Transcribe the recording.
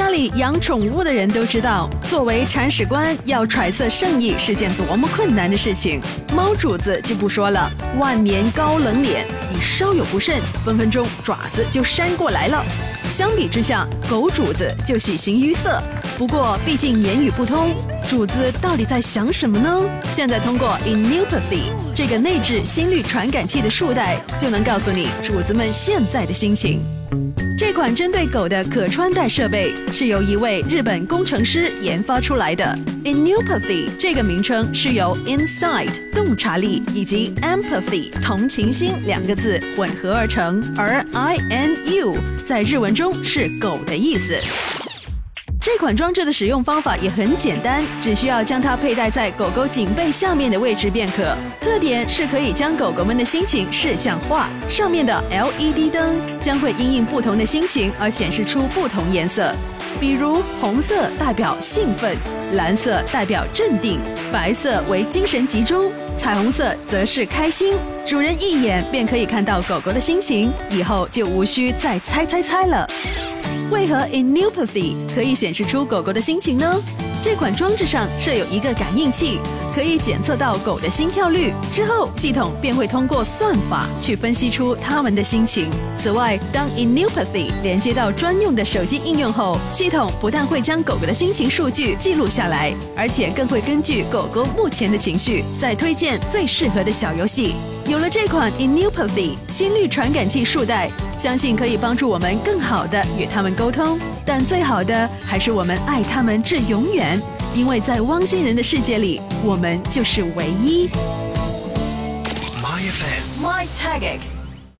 家里养宠物的人都知道，作为铲屎官，要揣测圣意是件多么困难的事情。猫主子就不说了，万年高冷脸，你稍有不慎，分分钟爪子就扇过来了。相比之下，狗主子就喜形于色。不过，毕竟言语不通，主子到底在想什么呢？现在通过 Inupathy 这个内置心率传感器的束带，就能告诉你主子们现在的心情。这款针对狗的可穿戴设备是由一位日本工程师研发出来的。Inupathy 这个名称是由 Insight 洞察力以及 Empathy 同情心两个字混合而成，而 I N U 在日文中是狗的意思。这款装置的使用方法也很简单，只需要将它佩戴在狗狗颈背下面的位置便可。特点是可以将狗狗们的心情视像化，上面的 LED 灯将会因应不同的心情而显示出不同颜色，比如红色代表兴奋，蓝色代表镇定，白色为精神集中，彩虹色则是开心。主人一眼便可以看到狗狗的心情，以后就无需再猜猜猜了。为何 Inupathy 可以显示出狗狗的心情呢？这款装置上设有一个感应器，可以检测到狗的心跳率，之后系统便会通过算法去分析出它们的心情。此外，当 Inupathy 连接到专用的手机应用后，系统不但会将狗狗的心情数据记录下来，而且更会根据狗狗目前的情绪，再推荐最适合的小游戏。有了这款 Inupathy 心率传感器束带，相信可以帮助我们更好的与它们沟通。但最好的还是我们爱它们至永远，因为在汪星人的世界里，我们就是唯一。My FM，My Tagic。